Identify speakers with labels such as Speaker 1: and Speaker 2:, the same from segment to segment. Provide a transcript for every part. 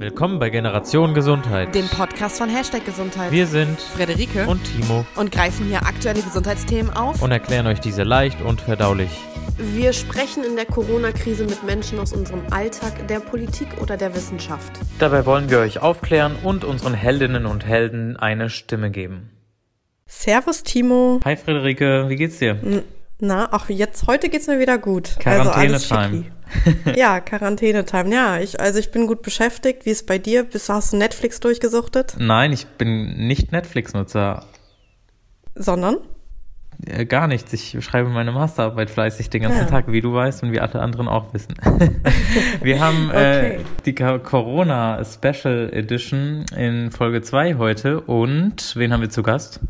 Speaker 1: Willkommen bei Generation Gesundheit,
Speaker 2: dem Podcast von Hashtag Gesundheit.
Speaker 1: Wir sind
Speaker 2: Frederike
Speaker 1: und Timo
Speaker 2: und greifen hier aktuelle Gesundheitsthemen auf
Speaker 1: und erklären euch diese leicht und verdaulich.
Speaker 3: Wir sprechen in der Corona-Krise mit Menschen aus unserem Alltag, der Politik oder der Wissenschaft.
Speaker 1: Dabei wollen wir euch aufklären und unseren Heldinnen und Helden eine Stimme geben.
Speaker 2: Servus Timo.
Speaker 1: Hi Friederike, wie geht's dir?
Speaker 2: Na, auch jetzt, heute geht's mir wieder gut.
Speaker 1: Quarantäne-Time.
Speaker 2: Also ja, Quarantäne-Time. Ja, ich, also ich bin gut beschäftigt. Wie ist bei dir? Bist, hast du Netflix durchgesuchtet?
Speaker 1: Nein, ich bin nicht Netflix-Nutzer.
Speaker 2: Sondern?
Speaker 1: Äh, gar nichts. Ich schreibe meine Masterarbeit fleißig den ganzen ja. Tag, wie du weißt und wie alle anderen auch wissen. Wir haben äh, okay. äh, die Corona Special Edition in Folge 2 heute und wen haben wir zu Gast?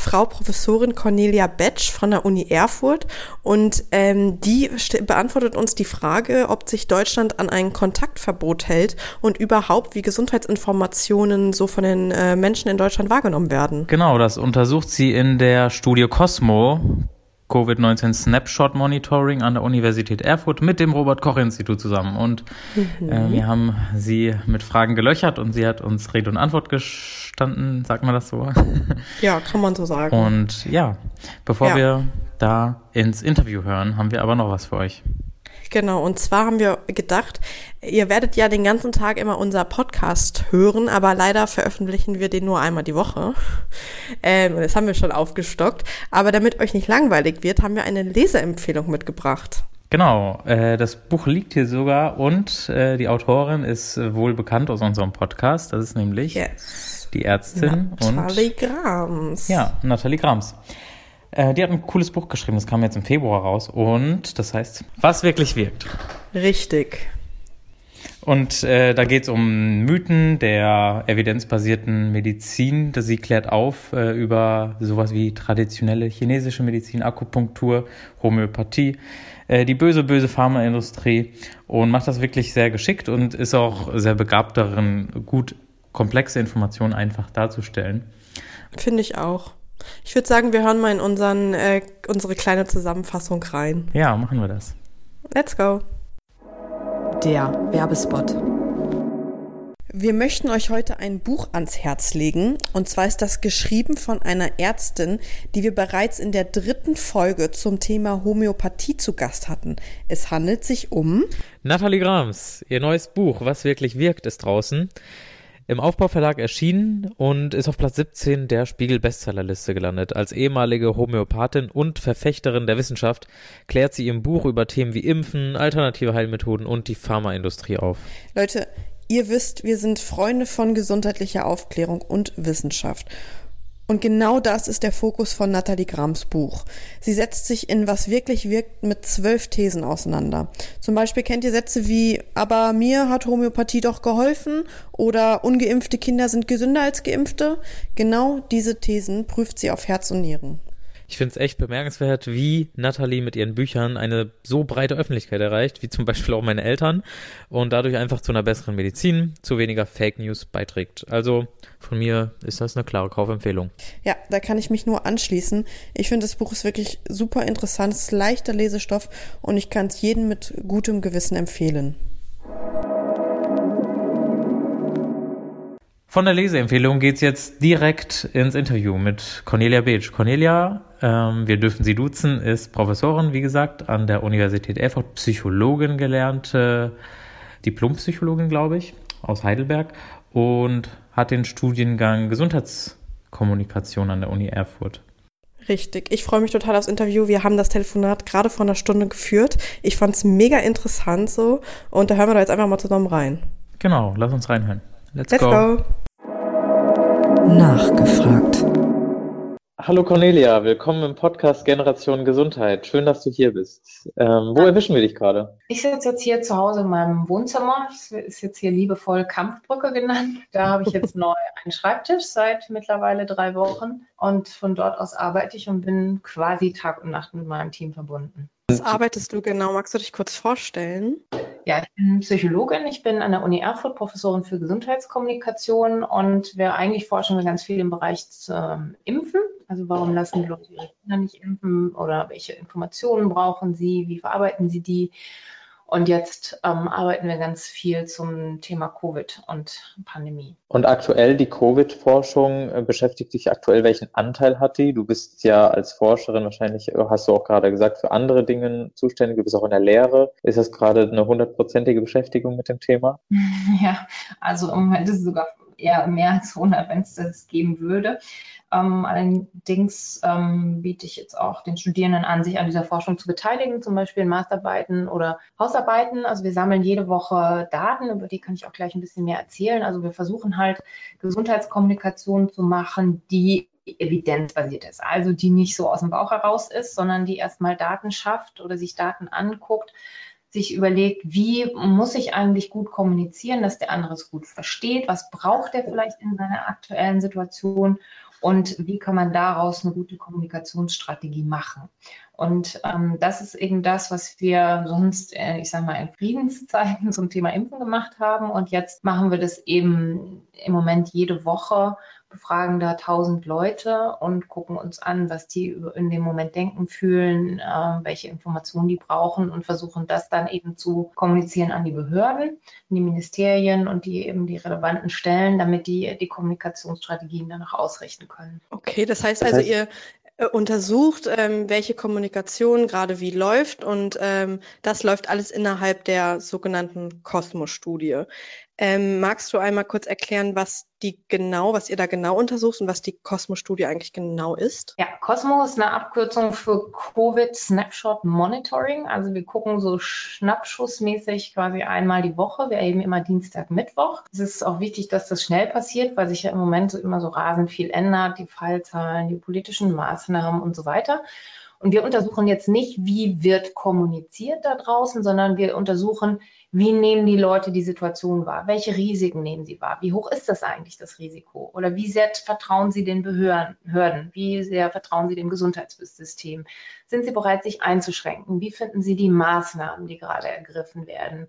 Speaker 2: Frau Professorin Cornelia Betsch von der Uni Erfurt und ähm, die beantwortet uns die Frage, ob sich Deutschland an ein Kontaktverbot hält und überhaupt, wie Gesundheitsinformationen so von den äh, Menschen in Deutschland wahrgenommen werden.
Speaker 1: Genau, das untersucht sie in der Studie Cosmo. Covid-19 Snapshot Monitoring an der Universität Erfurt mit dem Robert Koch Institut zusammen. Und mhm. äh, wir haben sie mit Fragen gelöchert und sie hat uns Rede und Antwort gestanden, sagt man das so?
Speaker 2: Ja, kann man so sagen.
Speaker 1: Und ja, bevor ja. wir da ins Interview hören, haben wir aber noch was für euch.
Speaker 2: Genau, und zwar haben wir gedacht, ihr werdet ja den ganzen Tag immer unser Podcast hören, aber leider veröffentlichen wir den nur einmal die Woche. Ähm, das haben wir schon aufgestockt. Aber damit euch nicht langweilig wird, haben wir eine Leseempfehlung mitgebracht.
Speaker 1: Genau, äh, das Buch liegt hier sogar und äh, die Autorin ist wohl bekannt aus unserem Podcast. Das ist nämlich yes. die Ärztin
Speaker 2: Nathalie Grams.
Speaker 1: Ja, Nathalie Grams. Äh, die hat ein cooles Buch geschrieben, das kam jetzt im Februar raus und das heißt, was wirklich wirkt.
Speaker 2: Richtig.
Speaker 1: Und äh, da geht es um Mythen der evidenzbasierten Medizin. Sie klärt auf äh, über sowas wie traditionelle chinesische Medizin, Akupunktur, Homöopathie, äh, die böse, böse Pharmaindustrie und macht das wirklich sehr geschickt und ist auch sehr begabt darin, gut komplexe Informationen einfach darzustellen.
Speaker 2: Finde ich auch. Ich würde sagen, wir hören mal in unseren, äh, unsere kleine Zusammenfassung rein.
Speaker 1: Ja, machen wir das.
Speaker 2: Let's go.
Speaker 3: Der Werbespot.
Speaker 2: Wir möchten euch heute ein Buch ans Herz legen. Und zwar ist das geschrieben von einer Ärztin, die wir bereits in der dritten Folge zum Thema Homöopathie zu Gast hatten. Es handelt sich um
Speaker 1: Nathalie Grams. Ihr neues Buch, Was wirklich wirkt, ist draußen im Aufbauverlag erschienen und ist auf Platz 17 der Spiegel-Bestsellerliste gelandet. Als ehemalige Homöopathin und Verfechterin der Wissenschaft klärt sie im Buch über Themen wie Impfen, alternative Heilmethoden und die Pharmaindustrie auf.
Speaker 2: Leute, ihr wisst, wir sind Freunde von gesundheitlicher Aufklärung und Wissenschaft. Und genau das ist der Fokus von Nathalie Grams Buch. Sie setzt sich in Was wirklich wirkt mit zwölf Thesen auseinander. Zum Beispiel kennt ihr Sätze wie, aber mir hat Homöopathie doch geholfen oder ungeimpfte Kinder sind gesünder als geimpfte. Genau diese Thesen prüft sie auf Herz und Nieren.
Speaker 1: Ich finde es echt bemerkenswert, wie Natalie mit ihren Büchern eine so breite Öffentlichkeit erreicht, wie zum Beispiel auch meine Eltern, und dadurch einfach zu einer besseren Medizin, zu weniger Fake News beiträgt. Also von mir ist das eine klare Kaufempfehlung.
Speaker 2: Ja, da kann ich mich nur anschließen. Ich finde, das Buch ist wirklich super interessant, es ist leichter Lesestoff und ich kann es jedem mit gutem Gewissen empfehlen.
Speaker 1: Von der Leseempfehlung geht's jetzt direkt ins Interview mit Cornelia Beetsch. Cornelia, ähm, wir dürfen sie duzen, ist Professorin, wie gesagt, an der Universität Erfurt, Psychologin gelernte, Diplompsychologin, glaube ich, aus Heidelberg und hat den Studiengang Gesundheitskommunikation an der Uni Erfurt.
Speaker 2: Richtig. Ich freue mich total aufs Interview. Wir haben das Telefonat gerade vor einer Stunde geführt. Ich fand es mega interessant so. Und da hören wir da jetzt einfach mal zusammen rein.
Speaker 1: Genau, lass uns reinhören.
Speaker 2: Let's, Let's go. go.
Speaker 3: Nachgefragt.
Speaker 1: Hallo Cornelia, willkommen im Podcast Generation Gesundheit. Schön, dass du hier bist. Ähm, wo erwischen wir dich gerade?
Speaker 4: Ich sitze jetzt hier zu Hause in meinem Wohnzimmer. Es ist jetzt hier liebevoll Kampfbrücke genannt. Da habe ich jetzt neu einen Schreibtisch seit mittlerweile drei Wochen und von dort aus arbeite ich und bin quasi Tag und Nacht mit meinem Team verbunden.
Speaker 2: Was arbeitest du genau? Magst du dich kurz vorstellen?
Speaker 4: Ja, ich bin Psychologin. Ich bin an der Uni Erfurt Professorin für Gesundheitskommunikation und wir eigentlich forschen wir ganz viel im Bereich zum Impfen. Also warum lassen die Leute ihre Kinder nicht impfen oder welche Informationen brauchen sie? Wie verarbeiten sie die? Und jetzt ähm, arbeiten wir ganz viel zum Thema Covid und Pandemie.
Speaker 1: Und aktuell die Covid-Forschung äh, beschäftigt dich aktuell, welchen Anteil hat die? Du bist ja als Forscherin wahrscheinlich, äh, hast du auch gerade gesagt, für andere Dinge zuständig. Du bist auch in der Lehre. Ist das gerade eine hundertprozentige Beschäftigung mit dem Thema?
Speaker 4: Ja, also im Moment ist es sogar eher mehr als 100, wenn es das geben würde. Ähm, allerdings ähm, biete ich jetzt auch den Studierenden an, sich an dieser Forschung zu beteiligen, zum Beispiel in Masterarbeiten oder Hausarbeiten. Also wir sammeln jede Woche Daten, über die kann ich auch gleich ein bisschen mehr erzählen. Also wir versuchen halt Gesundheitskommunikation zu machen, die evidenzbasiert ist, also die nicht so aus dem Bauch heraus ist, sondern die erstmal Daten schafft oder sich Daten anguckt, sich überlegt, wie muss ich eigentlich gut kommunizieren, dass der andere es gut versteht, was braucht er vielleicht in seiner aktuellen Situation und wie kann man daraus eine gute Kommunikationsstrategie machen. Und ähm, das ist eben das, was wir sonst, äh, ich sage mal, in Friedenszeiten zum Thema Impfen gemacht haben. Und jetzt machen wir das eben im Moment jede Woche befragen da tausend Leute und gucken uns an, was die in dem Moment denken, fühlen, äh, welche Informationen die brauchen und versuchen das dann eben zu kommunizieren an die Behörden, an die Ministerien und die eben die relevanten Stellen, damit die die Kommunikationsstrategien danach ausrichten können.
Speaker 2: Okay, das heißt also, ihr äh, untersucht, ähm, welche Kommunikation gerade wie läuft und ähm, das läuft alles innerhalb der sogenannten Kosmos-Studie. Ähm, magst du einmal kurz erklären, was die genau, was ihr da genau untersucht und was die Cosmo-Studie eigentlich genau ist?
Speaker 4: Ja, Cosmo ist eine Abkürzung für Covid Snapshot Monitoring. Also wir gucken so schnappschussmäßig quasi einmal die Woche. Wir erheben immer Dienstag, Mittwoch. Es ist auch wichtig, dass das schnell passiert, weil sich ja im Moment so immer so rasend viel ändert. Die Fallzahlen, die politischen Maßnahmen und so weiter. Und wir untersuchen jetzt nicht, wie wird kommuniziert da draußen, sondern wir untersuchen, wie nehmen die Leute die Situation wahr? Welche Risiken nehmen sie wahr? Wie hoch ist das eigentlich, das Risiko? Oder wie sehr vertrauen sie den Behörden? Wie sehr vertrauen sie dem Gesundheitssystem? Sind sie bereit, sich einzuschränken? Wie finden sie die Maßnahmen, die gerade ergriffen werden?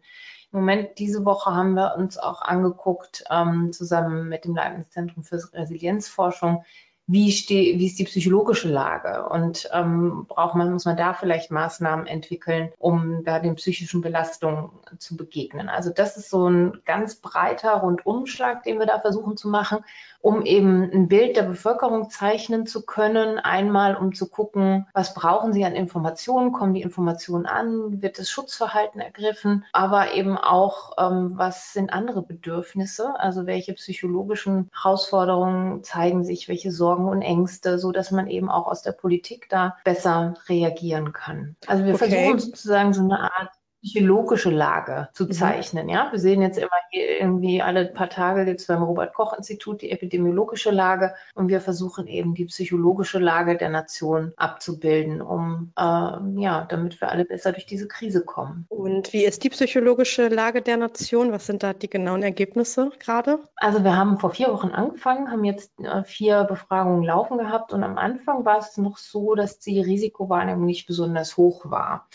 Speaker 4: Im Moment, diese Woche haben wir uns auch angeguckt, ähm, zusammen mit dem Leibniz-Zentrum für Resilienzforschung, wie, steh, wie ist die psychologische Lage? Und ähm, braucht man, muss man da vielleicht Maßnahmen entwickeln, um da den psychischen Belastungen zu begegnen. Also das ist so ein ganz breiter Rundumschlag, den wir da versuchen zu machen um eben ein Bild der Bevölkerung zeichnen zu können. Einmal, um zu gucken, was brauchen sie an Informationen, kommen die Informationen an, wird das Schutzverhalten ergriffen, aber eben auch, ähm, was sind andere Bedürfnisse, also welche psychologischen Herausforderungen zeigen sich, welche Sorgen und Ängste, so dass man eben auch aus der Politik da besser reagieren kann. Also wir okay. versuchen sozusagen so eine Art psychologische Lage zu mhm. zeichnen. Mhm. Ja, wir sehen jetzt immer hier irgendwie alle paar Tage jetzt beim Robert Koch Institut die epidemiologische Lage und wir versuchen eben die psychologische Lage der Nation abzubilden, um äh, ja, damit wir alle besser durch diese Krise kommen.
Speaker 2: Und wie ist die psychologische Lage der Nation? Was sind da die genauen Ergebnisse gerade?
Speaker 4: Also wir haben vor vier Wochen angefangen, haben jetzt äh, vier Befragungen laufen gehabt und am Anfang war es noch so, dass die Risikowahrnehmung nicht besonders hoch war.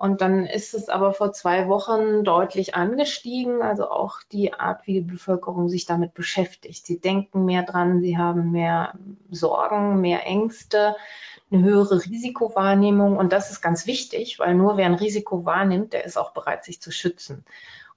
Speaker 4: Und dann ist es aber vor zwei Wochen deutlich angestiegen, also auch die Art, wie die Bevölkerung sich damit beschäftigt. Sie denken mehr dran, sie haben mehr Sorgen, mehr Ängste, eine höhere Risikowahrnehmung. Und das ist ganz wichtig, weil nur wer ein Risiko wahrnimmt, der ist auch bereit, sich zu schützen.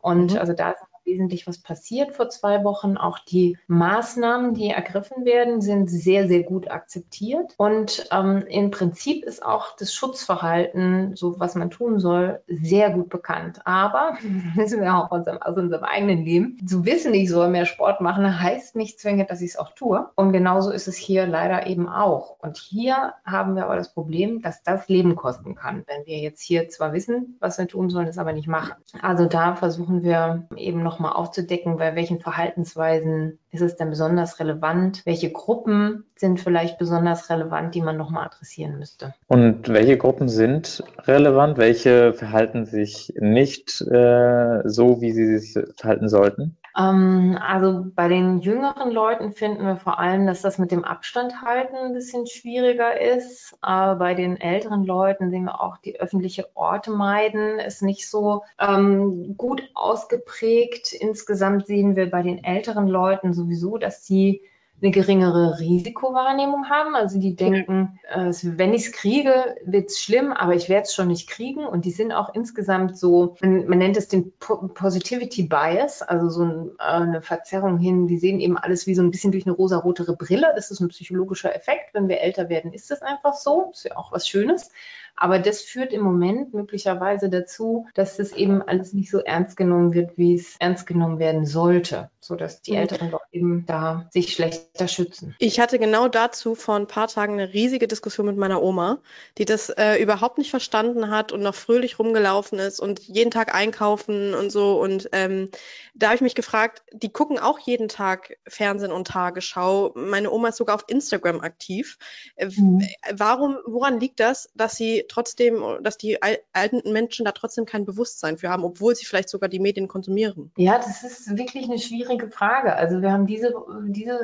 Speaker 4: Und mhm. also da ist wesentlich was passiert vor zwei Wochen. Auch die Maßnahmen, die ergriffen werden, sind sehr, sehr gut akzeptiert. Und ähm, im Prinzip ist auch das Schutzverhalten, so was man tun soll, sehr gut bekannt. Aber, wissen wir auch aus aus unserem eigenen Leben, zu wissen, ich soll mehr Sport machen, heißt nicht zwingend, dass ich es auch tue. Und genauso ist es hier leider eben auch. Und hier haben wir aber das Problem, dass das Leben kosten kann. Wenn wir jetzt hier zwar wissen, was wir tun sollen, es aber nicht machen. Also da versuchen wir eben noch nochmal aufzudecken, bei welchen Verhaltensweisen ist es denn besonders relevant? Welche Gruppen sind vielleicht besonders relevant, die man nochmal adressieren müsste?
Speaker 1: Und welche Gruppen sind relevant? Welche verhalten sich nicht äh, so, wie sie sich verhalten sollten?
Speaker 4: Ähm, also bei den jüngeren Leuten finden wir vor allem, dass das mit dem Abstand halten ein bisschen schwieriger ist. Aber bei den älteren Leuten sehen wir auch, die öffentliche Orte meiden ist nicht so ähm, gut ausgeprägt. Insgesamt sehen wir bei den älteren Leuten sowieso, dass sie eine geringere Risikowahrnehmung haben. Also die denken, äh, wenn ich es kriege, wird es schlimm, aber ich werde es schon nicht kriegen. Und die sind auch insgesamt so, man, man nennt es den po Positivity Bias, also so ein, äh, eine Verzerrung hin. Die sehen eben alles wie so ein bisschen durch eine rosa-rotere Brille. Das ist ein psychologischer Effekt. Wenn wir älter werden, ist das einfach so. Ist ja auch was Schönes. Aber das führt im Moment möglicherweise dazu, dass das eben alles nicht so ernst genommen wird, wie es ernst genommen werden sollte, sodass die mhm. Älteren doch eben da sich schlechter schützen.
Speaker 2: Ich hatte genau dazu vor ein paar Tagen eine riesige Diskussion mit meiner Oma, die das äh, überhaupt nicht verstanden hat und noch fröhlich rumgelaufen ist und jeden Tag einkaufen und so. Und ähm, da habe ich mich gefragt, die gucken auch jeden Tag Fernsehen und Tagesschau. Meine Oma ist sogar auf Instagram aktiv. Äh, mhm. Warum, woran liegt das, dass sie trotzdem, dass die alten Menschen da trotzdem kein Bewusstsein für haben, obwohl sie vielleicht sogar die Medien konsumieren?
Speaker 4: Ja, das ist wirklich eine schwierige Frage. Also wir haben diese, diese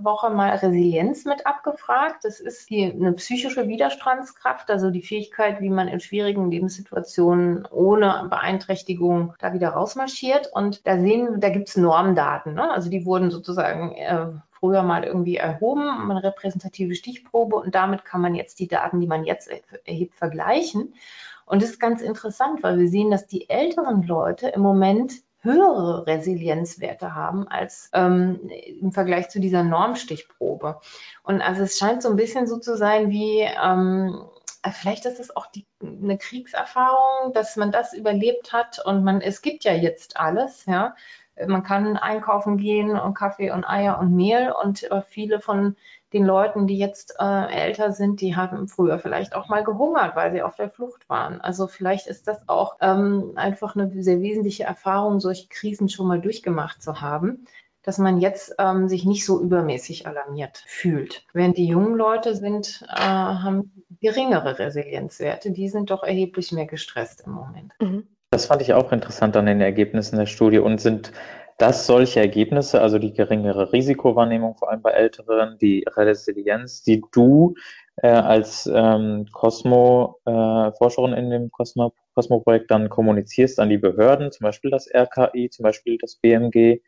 Speaker 4: Woche mal Resilienz mit abgefragt. Das ist die, eine psychische Widerstandskraft, also die Fähigkeit, wie man in schwierigen Lebenssituationen ohne Beeinträchtigung da wieder rausmarschiert. Und da sehen, da gibt es Normdaten. Ne? Also die wurden sozusagen äh, früher mal irgendwie erhoben, eine repräsentative Stichprobe und damit kann man jetzt die Daten, die man jetzt erhebt, vergleichen. Und das ist ganz interessant, weil wir sehen, dass die älteren Leute im Moment höhere Resilienzwerte haben als ähm, im Vergleich zu dieser Normstichprobe. Und also es scheint so ein bisschen so zu sein wie, ähm, vielleicht ist es auch die, eine Kriegserfahrung, dass man das überlebt hat und man, es gibt ja jetzt alles, ja. Man kann einkaufen gehen und Kaffee und Eier und Mehl und äh, viele von den Leuten, die jetzt äh, älter sind, die haben früher vielleicht auch mal gehungert, weil sie auf der Flucht waren. Also vielleicht ist das auch ähm, einfach eine sehr wesentliche Erfahrung, solche Krisen schon mal durchgemacht zu haben dass man jetzt ähm, sich nicht so übermäßig alarmiert fühlt. Während die jungen Leute sind, äh, haben geringere Resilienzwerte, die sind doch erheblich mehr gestresst im Moment.
Speaker 1: Mhm. Das fand ich auch interessant an den Ergebnissen der Studie und sind das solche Ergebnisse, also die geringere Risikowahrnehmung, vor allem bei Älteren, die Resilienz, die du äh, als ähm, Cosmo-Forscherin äh, in dem Cosmo-Projekt dann kommunizierst an die Behörden, zum Beispiel das RKI, zum Beispiel das BMG,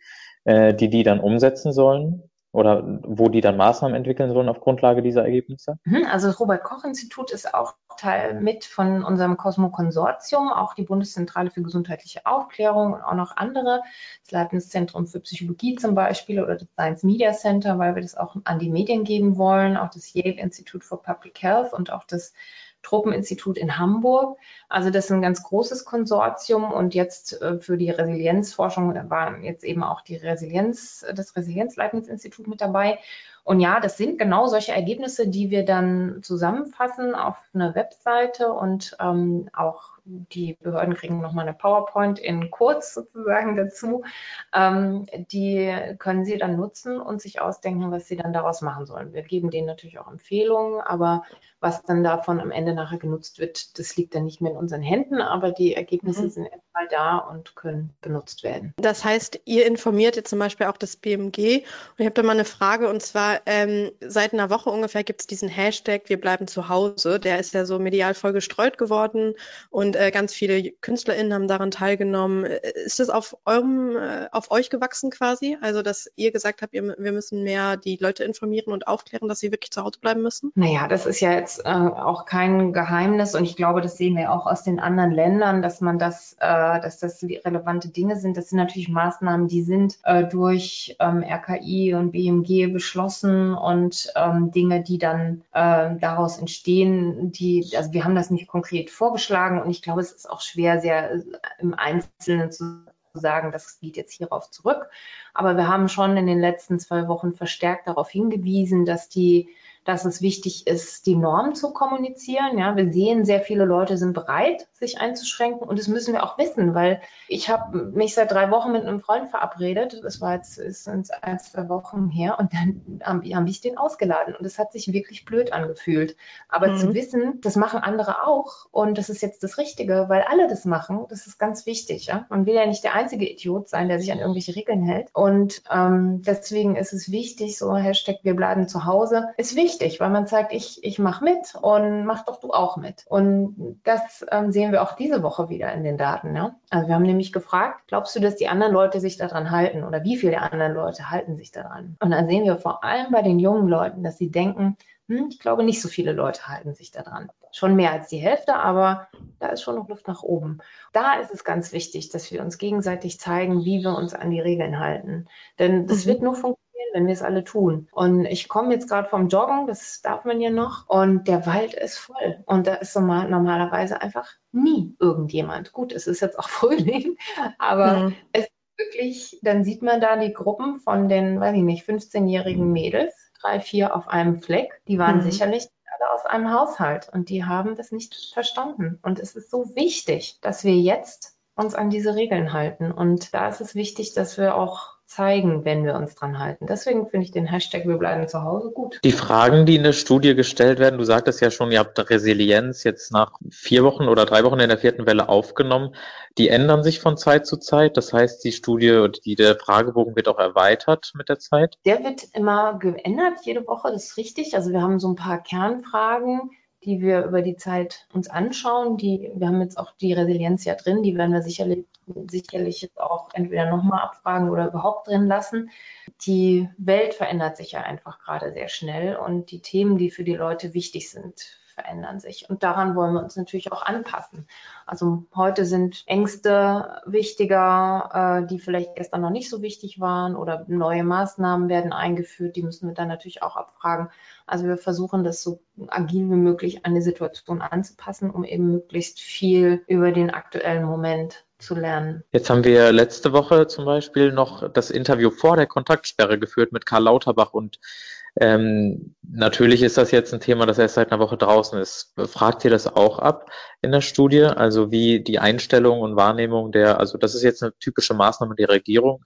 Speaker 1: äh, die die dann umsetzen sollen? Oder wo die dann Maßnahmen entwickeln sollen auf Grundlage dieser Ergebnisse?
Speaker 4: Mhm, also das Robert-Koch-Institut ist auch Teil mit von unserem Cosmo-Konsortium, auch die Bundeszentrale für gesundheitliche Aufklärung und auch noch andere, das Leibniz-Zentrum für Psychologie zum Beispiel oder das Science Media Center, weil wir das auch an die Medien geben wollen, auch das Yale Institute for Public Health und auch das Tropeninstitut in Hamburg. Also das ist ein ganz großes Konsortium und jetzt äh, für die Resilienzforschung war jetzt eben auch die Resilienz, das Resilienzleitungsinstitut mit dabei. Und ja, das sind genau solche Ergebnisse, die wir dann zusammenfassen auf einer Webseite und ähm, auch die Behörden kriegen nochmal eine PowerPoint in kurz sozusagen dazu. Ähm, die können sie dann nutzen und sich ausdenken, was sie dann daraus machen sollen. Wir geben denen natürlich auch Empfehlungen, aber was dann davon am Ende nachher genutzt wird, das liegt dann nicht mehr in unseren Händen, aber die Ergebnisse mhm. sind erstmal da und können benutzt werden.
Speaker 2: Das heißt, ihr informiert jetzt zum Beispiel auch das BMG und ich habe da mal eine Frage und zwar ähm, seit einer Woche ungefähr gibt es diesen Hashtag Wir bleiben zu Hause. Der ist ja so medial voll gestreut geworden und äh, ganz viele KünstlerInnen haben daran teilgenommen. Ist das auf eurem, äh, auf euch gewachsen quasi? Also, dass ihr gesagt habt, ihr, wir müssen mehr die Leute informieren und aufklären, dass sie wirklich zu Hause bleiben müssen?
Speaker 4: Naja, das ist ja jetzt äh, auch kein Geheimnis und ich glaube, das sehen wir auch aus den anderen Ländern, dass man das, äh, dass das relevante Dinge sind. Das sind natürlich Maßnahmen, die sind äh, durch ähm, RKI und BMG beschlossen und ähm, Dinge, die dann äh, daraus entstehen, die, also wir haben das nicht konkret vorgeschlagen und ich glaube, es ist auch schwer, sehr äh, im Einzelnen zu sagen, das geht jetzt hierauf zurück. Aber wir haben schon in den letzten zwei Wochen verstärkt darauf hingewiesen, dass die dass es wichtig ist, die Norm zu kommunizieren. Ja, wir sehen, sehr viele Leute sind bereit, sich einzuschränken und das müssen wir auch wissen, weil ich habe mich seit drei Wochen mit einem Freund verabredet. Das war jetzt ist ein, zwei Wochen her und dann haben, haben ich den ausgeladen und es hat sich wirklich blöd angefühlt. Aber mhm. zu wissen, das machen andere auch und das ist jetzt das Richtige, weil alle das machen, das ist ganz wichtig. Ja? Man will ja nicht der einzige Idiot sein, der sich an irgendwelche Regeln hält und ähm, deswegen ist es wichtig, so Hashtag wir bleiben zu Hause, ist wichtig wichtig, weil man zeigt, ich, ich mache mit und mach doch du auch mit. Und das ähm, sehen wir auch diese Woche wieder in den Daten. Ja? Also wir haben nämlich gefragt, glaubst du, dass die anderen Leute sich daran halten oder wie viele anderen Leute halten sich daran? Und dann sehen wir vor allem bei den jungen Leuten, dass sie denken, hm, ich glaube, nicht so viele Leute halten sich daran. Schon mehr als die Hälfte, aber da ist schon noch Luft nach oben. Da ist es ganz wichtig, dass wir uns gegenseitig zeigen, wie wir uns an die Regeln halten. Denn das mhm. wird nur funktionieren wenn wir es alle tun. Und ich komme jetzt gerade vom Joggen, das darf man ja noch, und der Wald ist voll. Und da ist normal, normalerweise einfach nie irgendjemand. Gut, es ist jetzt auch Frühling, aber mhm. es wirklich, dann sieht man da die Gruppen von den, weiß ich nicht, 15-jährigen Mädels, drei, vier auf einem Fleck. Die waren mhm. sicherlich alle aus einem Haushalt und die haben das nicht verstanden. Und es ist so wichtig, dass wir jetzt uns an diese Regeln halten. Und da ist es wichtig, dass wir auch zeigen, wenn wir uns dran halten. Deswegen finde ich den Hashtag Wir bleiben zu Hause gut.
Speaker 1: Die Fragen, die in der Studie gestellt werden, du sagtest ja schon, ihr habt Resilienz jetzt nach vier Wochen oder drei Wochen in der vierten Welle aufgenommen. Die ändern sich von Zeit zu Zeit. Das heißt, die Studie oder die, der Fragebogen wird auch erweitert mit der Zeit.
Speaker 4: Der wird immer geändert, jede Woche, das ist richtig. Also wir haben so ein paar Kernfragen die wir über die Zeit uns anschauen. Die, wir haben jetzt auch die Resilienz ja drin, die werden wir sicherlich, sicherlich jetzt auch entweder nochmal abfragen oder überhaupt drin lassen. Die Welt verändert sich ja einfach gerade sehr schnell und die Themen, die für die Leute wichtig sind, verändern sich. Und daran wollen wir uns natürlich auch anpassen. Also heute sind Ängste wichtiger, äh, die vielleicht gestern noch nicht so wichtig waren oder neue Maßnahmen werden eingeführt, die müssen wir dann natürlich auch abfragen. Also wir versuchen das so agil wie möglich an die Situation anzupassen, um eben möglichst viel über den aktuellen Moment zu lernen.
Speaker 1: Jetzt haben wir letzte Woche zum Beispiel noch das Interview vor der Kontaktsperre geführt mit Karl Lauterbach und ähm, natürlich ist das jetzt ein Thema, das erst seit einer Woche draußen ist. Fragt ihr das auch ab in der Studie? Also wie die Einstellung und Wahrnehmung der, also das ist jetzt eine typische Maßnahme der Regierung,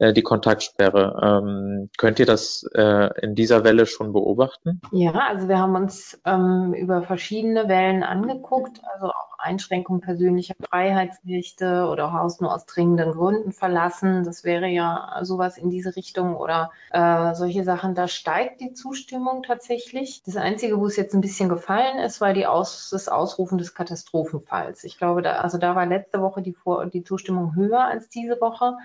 Speaker 1: äh, die Kontaktsperre. Ähm, könnt ihr das äh, in dieser Welle schon beobachten?
Speaker 4: Ja, also wir haben uns ähm, über verschiedene Wellen angeguckt, also auch Einschränkung persönlicher Freiheitsrechte oder Haus nur aus dringenden Gründen verlassen. Das wäre ja sowas in diese Richtung oder äh, solche Sachen. Da steigt die Zustimmung tatsächlich. Das Einzige, wo es jetzt ein bisschen gefallen ist, war die Aus, das Ausrufen des Katastrophenfalls. Ich glaube, da, also da war letzte Woche die, Vor die Zustimmung höher als diese Woche.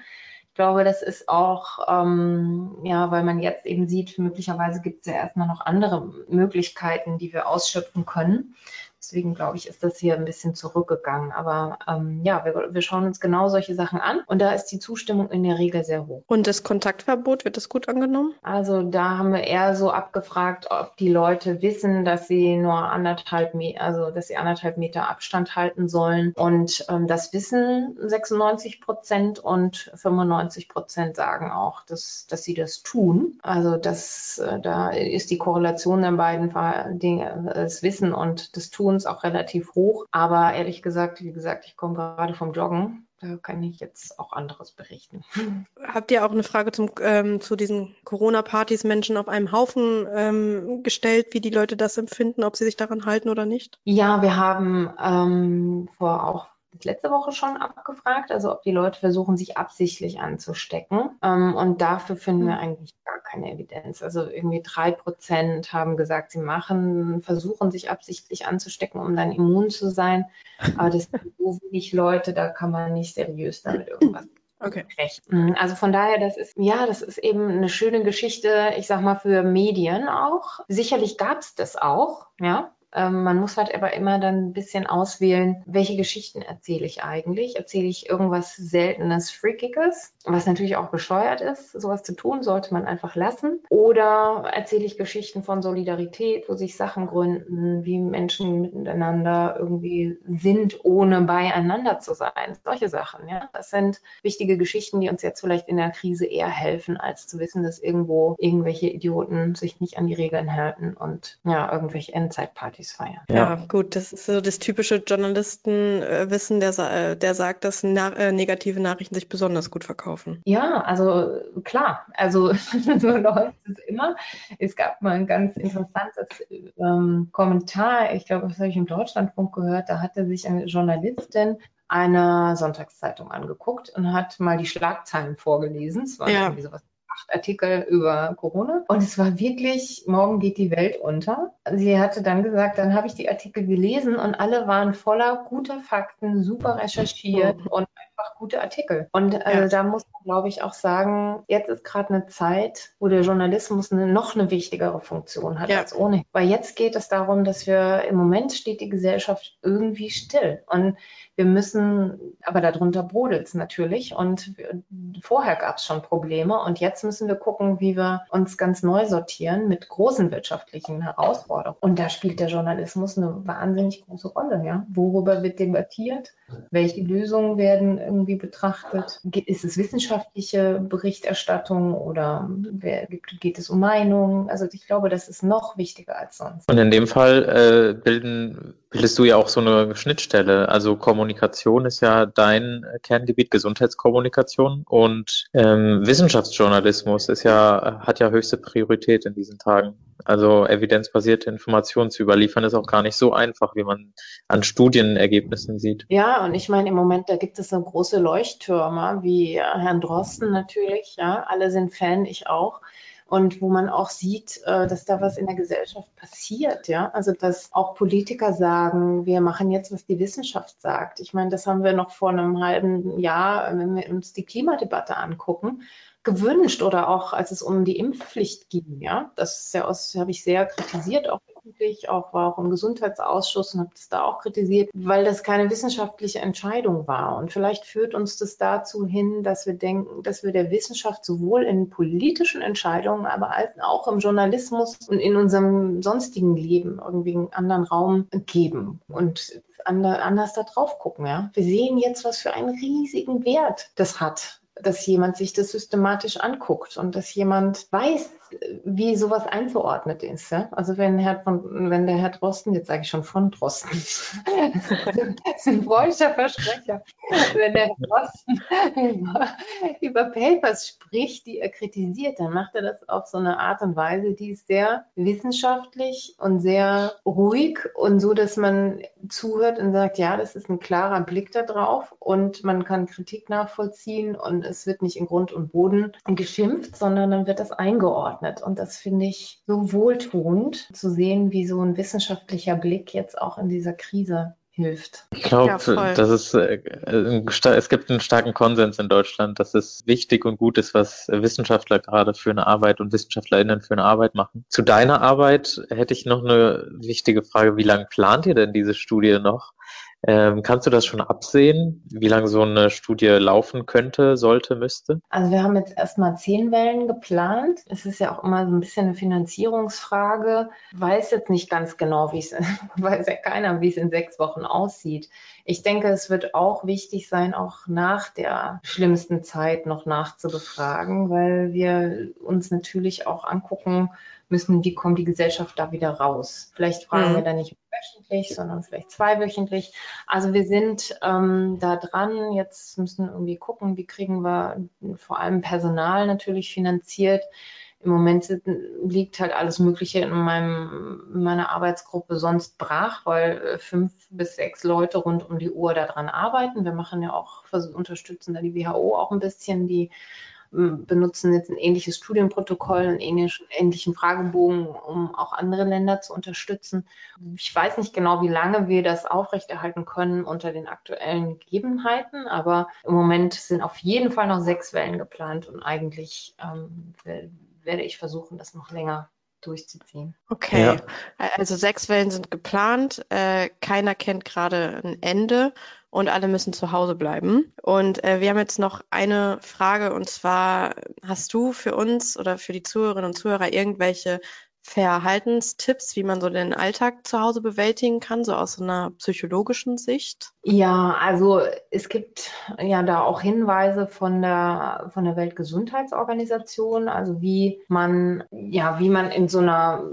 Speaker 4: Ich glaube, das ist auch, ähm, ja, weil man jetzt eben sieht, möglicherweise gibt es ja erstmal noch andere Möglichkeiten, die wir ausschöpfen können. Deswegen glaube ich, ist das hier ein bisschen zurückgegangen. Aber ähm, ja, wir, wir, schauen uns genau solche Sachen an und da ist die Zustimmung in der Regel sehr hoch.
Speaker 2: Und das Kontaktverbot, wird das gut angenommen?
Speaker 4: Also da haben wir eher so abgefragt, ob die Leute wissen, dass sie nur anderthalb Meter, also dass sie anderthalb Meter Abstand halten sollen. Und ähm, das wissen 96 Prozent und 95 Prozent sagen auch, dass, dass sie das tun. Also das, äh, da ist die Korrelation der beiden Dinge, das Wissen und das Tun uns auch relativ hoch. Aber ehrlich gesagt, wie gesagt, ich komme gerade vom Joggen. Da kann ich jetzt auch anderes berichten.
Speaker 2: Habt ihr auch eine Frage zum, ähm, zu diesen Corona-Partys Menschen auf einem Haufen ähm, gestellt, wie die Leute das empfinden, ob sie sich daran halten oder nicht?
Speaker 4: Ja, wir haben ähm, vor auch letzte Woche schon abgefragt, also ob die Leute versuchen, sich absichtlich anzustecken. Ähm, und dafür finden wir hm. eigentlich gar keine Evidenz. Also irgendwie drei Prozent haben gesagt, sie machen, versuchen sich absichtlich anzustecken, um dann immun zu sein. Aber das sind so wenig Leute, da kann man nicht seriös damit irgendwas Okay. Recht. Mhm. Also von daher, das ist, ja, das ist eben eine schöne Geschichte, ich sag mal, für Medien auch. Sicherlich gab es das auch, ja. Ähm, man muss halt aber immer dann ein bisschen auswählen, welche Geschichten erzähle ich eigentlich. Erzähle ich irgendwas Seltenes, Freakiges, was natürlich auch bescheuert ist. Sowas zu tun sollte man einfach lassen. Oder erzähle ich Geschichten von Solidarität, wo sich Sachen gründen, wie Menschen miteinander irgendwie sind, ohne beieinander zu sein. Solche Sachen, ja. Das sind wichtige Geschichten, die uns jetzt vielleicht in der Krise eher helfen, als zu wissen, dass irgendwo irgendwelche Idioten sich nicht an die Regeln halten und ja, irgendwelche Endzeitpartys Partys feiern.
Speaker 2: Ja. ja, gut, das ist so das typische Journalistenwissen, der, äh, der sagt, dass na äh, negative Nachrichten sich besonders gut verkaufen.
Speaker 4: Ja, also klar, also so läuft es immer. Es gab mal ein ganz interessantes ähm, Kommentar, ich glaube, das habe ich im Deutschlandfunk gehört, da hatte sich eine Journalistin eine Sonntagszeitung angeguckt und hat mal die Schlagzeilen vorgelesen. Es war ja. irgendwie sowas acht Artikel über Corona. Und es war wirklich, morgen geht die Welt unter. Sie hatte dann gesagt, dann habe ich die Artikel gelesen und alle waren voller guter Fakten, super recherchiert mhm. und einfach gute Artikel. Und also ja. da muss man, glaube ich, auch sagen, jetzt ist gerade eine Zeit, wo der Journalismus eine, noch eine wichtigere Funktion hat ja. als ohne. Weil jetzt geht es darum, dass wir im Moment steht die Gesellschaft irgendwie still. Und wir müssen, aber darunter brodelt es natürlich. Und vorher gab es schon Probleme. Und jetzt müssen wir gucken, wie wir uns ganz neu sortieren mit großen wirtschaftlichen Herausforderungen. Und da spielt der Journalismus eine wahnsinnig große Rolle. Ja? Worüber wird debattiert? Welche Lösungen werden irgendwie betrachtet? Ist es wissenschaftliche Berichterstattung oder geht es um Meinungen? Also ich glaube, das ist noch wichtiger als sonst.
Speaker 1: Und in dem Fall äh, bilden, bildest du ja auch so eine Schnittstelle. Also Kommunikation ist ja dein Kerngebiet, Gesundheitskommunikation und ähm, Wissenschaftsjournalismus ist ja, hat ja höchste Priorität in diesen Tagen. Also evidenzbasierte Informationen zu überliefern ist auch gar nicht so einfach, wie man an Studienergebnissen sieht.
Speaker 4: Ja, und ich meine, im Moment, da gibt es so große Leuchttürme wie Herrn Drosten natürlich, ja, alle sind Fan, ich auch und wo man auch sieht, äh, dass da was in der Gesellschaft passiert, ja. Also dass auch Politiker sagen, wir machen jetzt, was die Wissenschaft sagt. Ich meine, das haben wir noch vor einem halben Jahr, wenn wir uns die Klimadebatte angucken, gewünscht oder auch als es um die Impfpflicht ging, ja. Das ja aus, habe ich sehr kritisiert, auch öffentlich, auch war auch im Gesundheitsausschuss und habe das da auch kritisiert, weil das keine wissenschaftliche Entscheidung war. Und vielleicht führt uns das dazu hin, dass wir denken, dass wir der Wissenschaft sowohl in politischen Entscheidungen, aber auch im Journalismus und in unserem sonstigen Leben irgendwie einen anderen Raum geben und anders da drauf gucken. Ja? Wir sehen jetzt, was für einen riesigen Wert das hat, dass jemand sich das systematisch anguckt und dass jemand weiß, wie sowas einzuordnet ist. Ja? Also wenn Herr von, wenn der Herr Drosten, jetzt sage ich schon von Drosten, das ist ein freudscher Versprecher, wenn der Herr Drosten über, über, Papers spricht, die er kritisiert, dann macht er das auf so eine Art und Weise, die ist sehr wissenschaftlich und sehr ruhig und so, dass man zuhört und sagt, ja, das ist ein klarer Blick da drauf und man kann Kritik nachvollziehen und es wird nicht in Grund und Boden geschimpft, sondern dann wird das eingeordnet eingeordnet. Und das finde ich so wohltuend zu sehen, wie so ein wissenschaftlicher Blick jetzt auch in dieser Krise hilft.
Speaker 1: Ich glaube, ja, das ist, äh, es gibt einen starken Konsens in Deutschland, dass es wichtig und gut ist, was Wissenschaftler gerade für eine Arbeit und WissenschaftlerInnen für eine Arbeit machen. Zu deiner Arbeit hätte ich noch eine wichtige Frage. Wie lange plant ihr denn diese Studie noch? Ähm, kannst du das schon absehen, wie lange so eine Studie laufen könnte, sollte, müsste?
Speaker 4: Also wir haben jetzt erstmal zehn Wellen geplant. Es ist ja auch immer so ein bisschen eine Finanzierungsfrage. Weiß jetzt nicht ganz genau, wie es, weiß ja keiner, wie es in sechs Wochen aussieht. Ich denke, es wird auch wichtig sein, auch nach der schlimmsten Zeit noch nachzubefragen, weil wir uns natürlich auch angucken, müssen, wie kommt die Gesellschaft da wieder raus. Vielleicht fragen mhm. wir dann nicht wöchentlich, sondern vielleicht zweiwöchentlich. Also wir sind ähm, da dran. Jetzt müssen wir irgendwie gucken, wie kriegen wir vor allem Personal natürlich finanziert. Im Moment liegt halt alles Mögliche in, meinem, in meiner Arbeitsgruppe sonst brach, weil äh, fünf bis sechs Leute rund um die Uhr daran arbeiten. Wir machen ja auch, unterstützen da die WHO auch ein bisschen, die benutzen jetzt ein ähnliches Studienprotokoll, einen ähnlichen, ähnlichen Fragebogen, um auch andere Länder zu unterstützen. Ich weiß nicht genau, wie lange wir das aufrechterhalten können unter den aktuellen Gegebenheiten, aber im Moment sind auf jeden Fall noch sechs Wellen geplant und eigentlich ähm, werde ich versuchen, das noch länger durchzuziehen.
Speaker 2: Okay, ja. also sechs Wellen sind geplant. Äh, keiner kennt gerade ein Ende und alle müssen zu Hause bleiben. Und äh, wir haben jetzt noch eine Frage und zwar, hast du für uns oder für die Zuhörerinnen und Zuhörer irgendwelche Verhaltenstipps, wie man so den Alltag zu Hause bewältigen kann, so aus einer psychologischen Sicht?
Speaker 4: Ja, also es gibt ja da auch Hinweise von der, von der Weltgesundheitsorganisation, also wie man, ja, wie man in so einer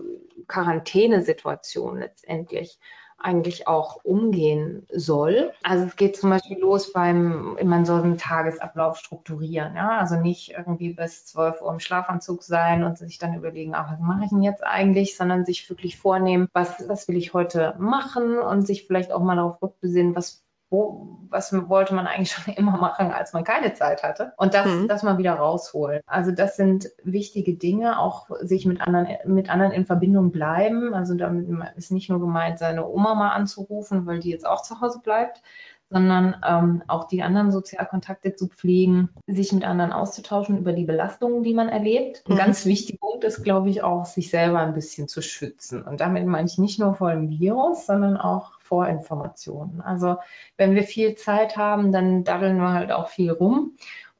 Speaker 4: Quarantänesituation letztendlich eigentlich auch umgehen soll. Also es geht zum Beispiel los beim, man soll einen Tagesablauf strukturieren. Ja? Also nicht irgendwie bis 12 Uhr im Schlafanzug sein und sich dann überlegen, ach, was mache ich denn jetzt eigentlich, sondern sich wirklich vornehmen, was, was will ich heute machen und sich vielleicht auch mal darauf rückbesinnen, was wo, was wollte man eigentlich schon immer machen, als man keine Zeit hatte. Und das, mhm. das mal wieder rausholen. Also das sind wichtige Dinge, auch sich mit anderen, mit anderen in Verbindung bleiben. Also damit ist nicht nur gemeint, seine Oma mal anzurufen, weil die jetzt auch zu Hause bleibt, sondern ähm, auch die anderen Sozialkontakte zu pflegen, sich mit anderen auszutauschen über die Belastungen, die man erlebt. Ein mhm. ganz wichtiger Punkt ist, glaube ich, auch, sich selber ein bisschen zu schützen. Und damit meine ich nicht nur vor dem Virus, sondern auch vor Informationen. Also wenn wir viel Zeit haben, dann daddeln wir halt auch viel rum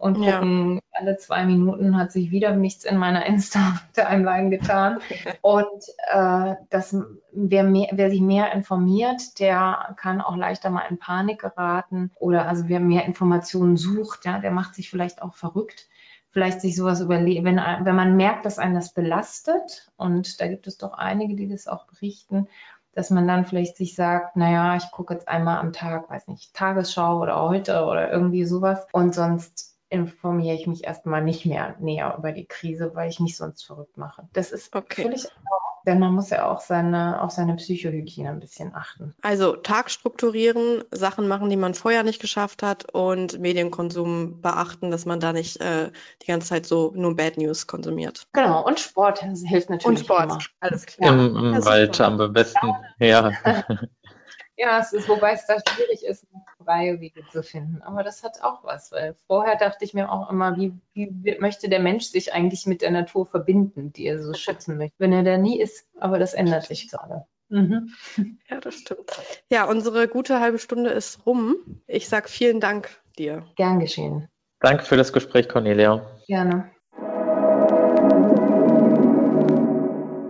Speaker 4: und gucken, ja. alle zwei Minuten hat sich wieder nichts in meiner Insta-Timeline getan. und äh, das, wer, mehr, wer sich mehr informiert, der kann auch leichter mal in Panik geraten. Oder also wer mehr Informationen sucht, ja, der macht sich vielleicht auch verrückt. Vielleicht sich sowas überlegen, wenn, wenn man merkt, dass einen das belastet, und da gibt es doch einige, die das auch berichten, dass man dann vielleicht sich sagt, naja, ich gucke jetzt einmal am Tag, weiß nicht, Tagesschau oder heute oder irgendwie sowas und sonst informiere ich mich erstmal nicht mehr näher über die Krise, weil ich mich sonst verrückt mache. Das ist okay. völlig denn man muss ja auch seine, auf seine Psychohygiene ein bisschen achten.
Speaker 3: Also Tag strukturieren, Sachen machen, die man vorher nicht geschafft hat und Medienkonsum beachten, dass man da nicht äh, die ganze Zeit so nur Bad News konsumiert.
Speaker 4: Genau, und Sport hilft natürlich.
Speaker 3: Und Sport,
Speaker 4: immer.
Speaker 1: alles klar. Im, im Wald am besten, ja.
Speaker 4: Ja, es ist, wobei es da schwierig ist, freie Wege zu finden. Aber das hat auch was, weil vorher dachte ich mir auch immer, wie, wie möchte der Mensch sich eigentlich mit der Natur verbinden, die er so schützen möchte, wenn er da nie ist. Aber das ändert sich gerade.
Speaker 3: Mhm. Ja, das stimmt. Ja, unsere gute halbe Stunde ist rum. Ich sage vielen Dank dir.
Speaker 4: Gern geschehen.
Speaker 1: Danke für das Gespräch, Cornelia.
Speaker 4: Gerne.